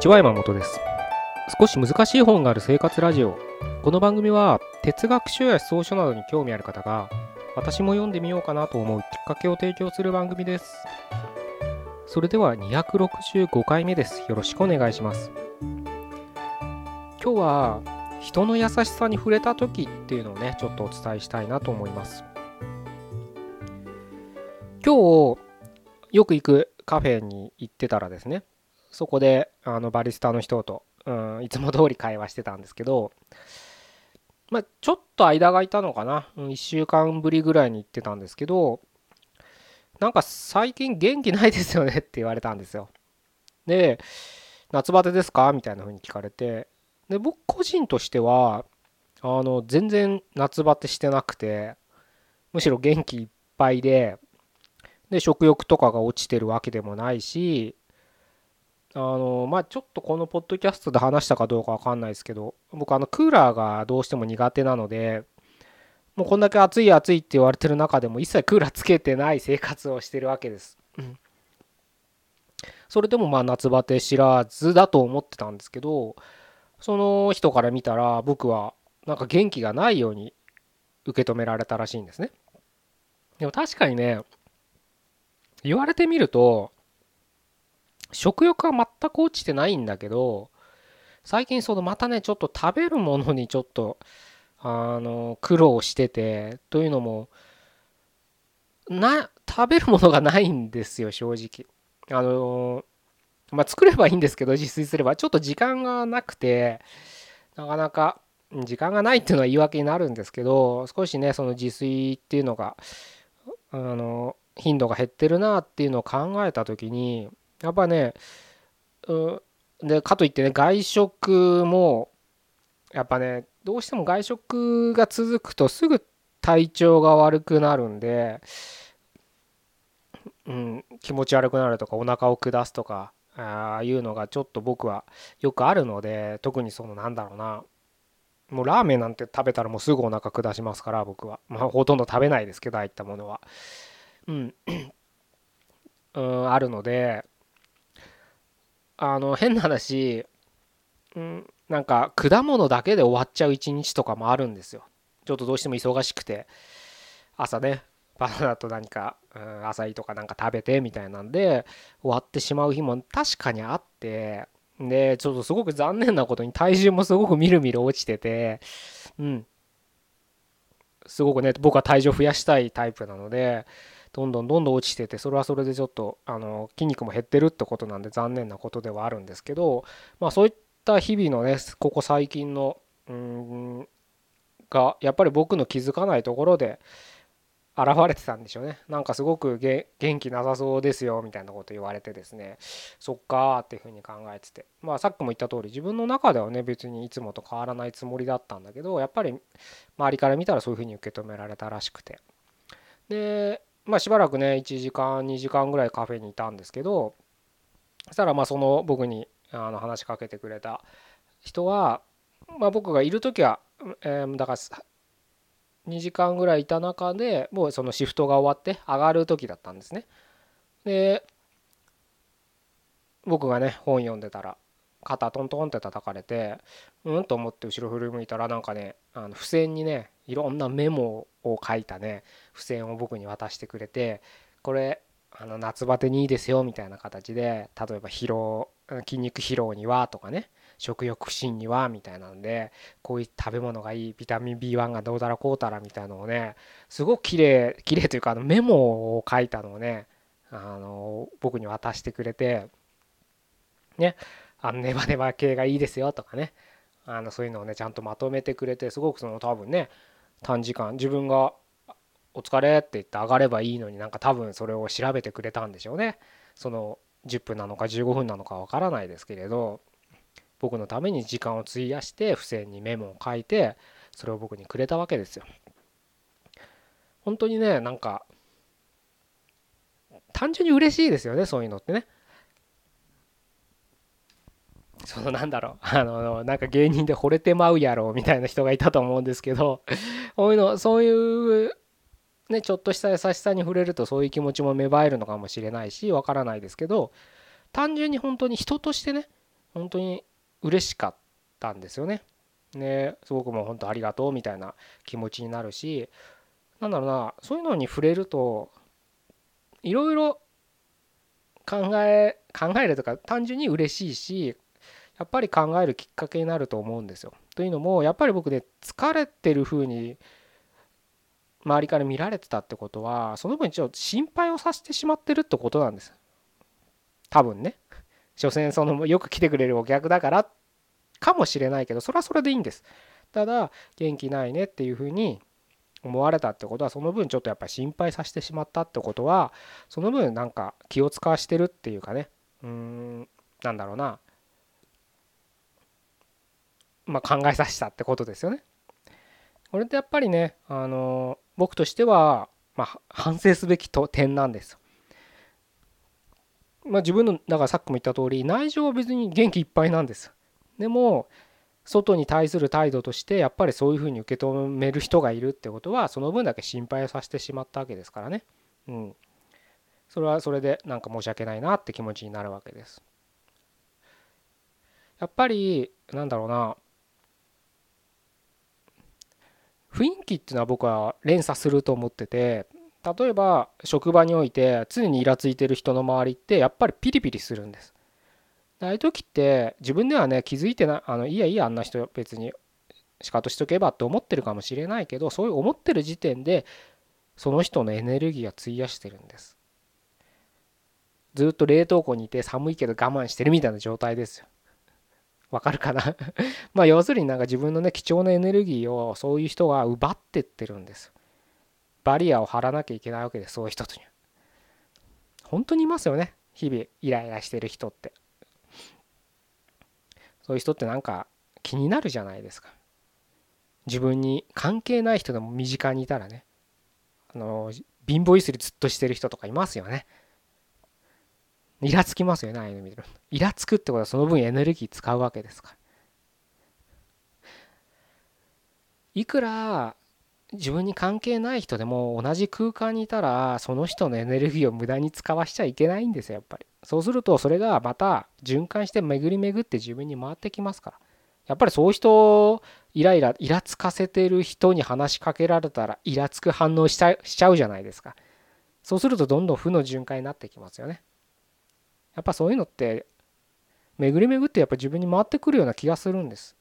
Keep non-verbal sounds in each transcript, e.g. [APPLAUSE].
ちは山本です。少し難しい本がある生活ラジオ。この番組は哲学書や思想書などに興味ある方が私も読んでみようかなと思うきっかけを提供する番組です。それでは265回目です。よろしくお願いします。今日は人の優しさに触れた時っていうのをねちょっとお伝えしたいなと思います。今日よく行くカフェに行ってたらですねそこであのバリスタの人と、うん、いつも通り会話してたんですけどまあちょっと間がいたのかな、うん、1週間ぶりぐらいに行ってたんですけどなんか最近元気ないですよね [LAUGHS] って言われたんですよ。で夏バテですか？みたいな風に聞かれてで僕個人としてはあの全然夏バテしてなくてむしろ元気いっぱいでで食欲とかが落ちてるわけでもないしあのまあちょっとこのポッドキャストで話したかどうかわかんないですけど僕あのクーラーがどうしても苦手なのでもうこんだけ暑い暑いって言われてる中でも一切クーラーつけてない生活をしてるわけです。それでもまあ夏バテ知らずだと思ってたんですけどその人から見たら僕はなんか元気がないように受け止められたらしいんですね。でも確かにね言われてみると食欲は全く落ちてないんだけど最近そのまたねちょっと食べるものにちょっとあの苦労しててというのもな食べるものがないんですよ正直。あのまあ作ればいいんですけど自炊すれば。ちょっと時間がなくてなかなか時間がないっていうのは言い訳になるんですけど少しねその自炊っていうのがあの頻度が減ってるなっていうのを考えた時にやっぱねうんでかといってね外食もやっぱねどうしても外食が続くとすぐ体調が悪くなるんで、うん、気持ち悪くなるとかお腹を下すとかああいうのがちょっと僕はよくあるので特にそのなんだろうなもうラーメンなんて食べたらもうすぐお腹下しますから僕は。まあほとんど食べないですけどああいったものは。うん。[CLEARS THROAT] うんあるのであの変な話、うん、なんか果物だけで終わっちゃう一日とかもあるんですよ。ちょっとどうしても忙しくて。朝ねバナナと何か、うん、アサイとかなんか食べてみたいなんで終わってしまう日も確かにあって。でちょっとすごく残念なことに体重もすごくみるみる落ちてて。うん。すごくね僕は体重増やしたいタイプなのでどんどんどんどん落ちててそれはそれでちょっとあの筋肉も減ってるってことなんで残念なことではあるんですけどまあそういった日々のねここ最近のうんがやっぱり僕の気づかないところで現れてたんでしょうね。なんかすごく元気なさそうですよみたいなこと言われてですね。そっかーっていうふうに考えてて。まあさっきも言った通り自分の中ではね別にいつもと変わらないつもりだったんだけどやっぱり周りから見たらそういうふうに受け止められたらしくて。でまあしばらくね1時間2時間ぐらいカフェにいたんですけどそしたらまあその僕にあの話しかけてくれた人はまあ僕がいる時は、えー、だから2時間ぐらいいた中でもうそのシフトが終わって上がる時だったんですね。で僕がね本読んでたら肩トントンって叩かれてうん？と思って後ろ振り向いたらなんかねあの付箋にねいろんなメモを書いたね付箋を僕に渡してくれてこれあの夏バテにいいですよみたいな形で例えば疲労筋肉疲労にはとかね食欲不振にはみたいなんでこういう食べ物がいいビタミン B1 がどうだらこうたらみたいなのをねすごく綺麗綺麗というかあのメモを書いたのをねあの僕に渡してくれてねあのネバネバ系がいいですよとかねあのそういうのをねちゃんとまとめてくれてすごくその多分ね短時間自分が「お疲れ」って言って上がればいいのになんか多分それを調べてくれたんでしょうね。その10分なのか15分なのかわからないですけれど僕のために時間を費やして付箋にメモを書いてそれを僕にくれたわけですよ。本当にねなんか単純に嬉しいですよねそういうのってね。そのなんだろう [LAUGHS] あのなんか芸人で惚れてまうやろみたいな人がいたと思うんですけど [LAUGHS] そういうのそういうねちょっとした優しさに触れるとそういう気持ちも芽生えるのかもしれないしわからないですけど単純に本当に人としてね本当に嬉しかったんですよね。ねすごくもう本当ありがとうみたいな気持ちになるしなんだろうなそういうのに触れるといろいろ考え考えるとか単純に嬉しいしやっぱり考えるきっかけになると思うんですよ。というのもやっぱり僕ね疲れてる風に周りから見られてたってことはその分ちょっと心配をさせてしまってるってことなんです。多分ね。所詮そのよく来てくれるお客だからかもしれないけどそれはそれでいいんです。ただ元気ないねっていうふうに思われたってことはその分ちょっとやっぱり心配させてしまったってことはその分なんか気を使わしてるっていうかね。うーんなんだろうな。まあ考えさせたってことですよねこれってやっぱりねあの僕としては、まあ、反省すべきと点なんです。まあ、自分のだからさっきも言った通り内情は別に元気いっぱいなんです。でも外に対する態度としてやっぱりそういうふうに受け止める人がいるってことはその分だけ心配をさせてしまったわけですからね。うん。それはそれでなんか申し訳ないなって気持ちになるわけです。やっぱりなんだろうな雰囲気っていうのは僕は連鎖すると思ってて例えば職場において常にイラついてる人の周りってやっぱりピリピリするんです。ああいう時って自分ではね気づいてないあのいやいやあんな人別に仕方しとけばって思ってるかもしれないけどそういう思ってる時点でその人のエネルギーが費やしてるんです。ずっと冷凍庫にいて寒いけど我慢してるみたいな状態ですよ。わかるかな？[LAUGHS] まあ要するになんか自分のね貴重なエネルギーをそういう人が奪ってってるんです。バリアを張らなきゃいけないわけですそういう人に本当にいますよね日々イライラしてる人って。そういう人ってなんか気になるじゃないですか。自分に関係ない人でも身近にいたらね。あの貧乏ゆすりずっとしてる人とかいますよね。イラつきますよね、ああいうの見てるイラつくってことはその分エネルギー使うわけですから。いくら自分に関係ない人でも同じ空間にいたらその人のエネルギーを無駄に使わしちゃいけないんですよやっぱり。そうするとそれがまた循環して巡り巡って自分に回ってきますから。やっぱりそういう人イライライラつかせてる人に話しかけられたらイラつく反応しちゃしちゃうじゃないですか。そうするとどんどん負の循環になってきますよね。やっぱそういうのって巡り巡ってやっぱ自分に回ってくるような気がするんです。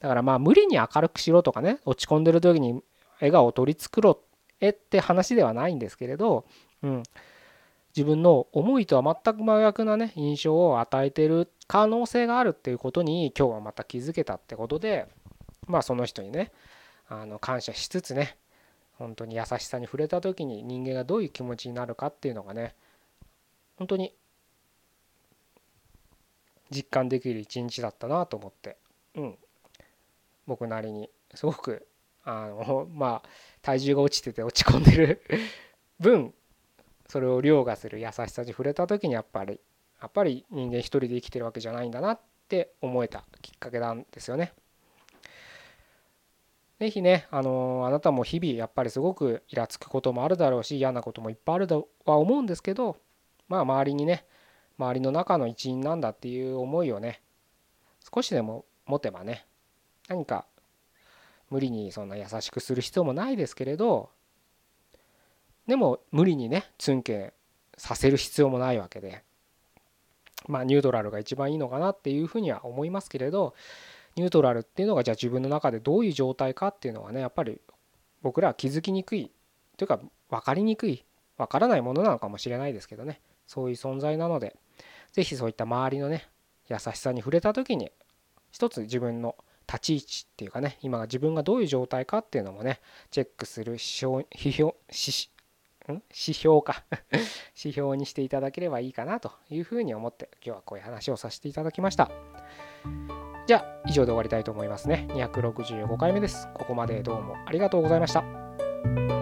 だからまあ無理に明るくしろとかね落ち込んでる時に笑顔を取り繕えって話ではないんですけれど、うん、自分の思いとは全く真逆なね印象を与えてる可能性があるっていうことに今日はまた気づけたってことでまあその人にねあの感謝しつつね本当に優しさに触れた時に人間がどういう気持ちになるかっていうのがね本当に実感できる一日だったなと思ってうん僕なりにすごくあの [LAUGHS] まあ体重が落ちてて落ち込んでる [LAUGHS] 分それを凌駕する優しさに触れた時にやっぱりやっぱり人間一人で生きてるわけじゃないんだなって思えたきっかけなんですよね。是非ね、あのあなたも日々やっぱりすごくイラつくこともあるだろうし嫌なこともいっぱいあるとは思うんですけどまあ周りにね周りの中の一員なんだっていう思いをね少しでも持てばね何か無理にそんな優しくする必要もないですけれどでも無理にねツンケさせる必要もないわけでまあニュートラルが一番いいのかなっていうふうには思いますけれどニュートラルっていうのがじゃあ自分の中でどういう状態かっていうのはねやっぱり僕らは気づきにくいというか分かりにくい分からないものなのかもしれないですけどね。そういう存在なので是非そういった周りのね優しさに触れた時に一つ自分の立ち位置っていうかね今自分がどういう状態かっていうのもねチェックする指標指標指標か。[LAUGHS] 指標にしていただければいいかなというふうに思って今日はこういう話をさせていただきました。じゃあ以上で終わりたいと思いますね。265回目です。ここまでどうもありがとうございました。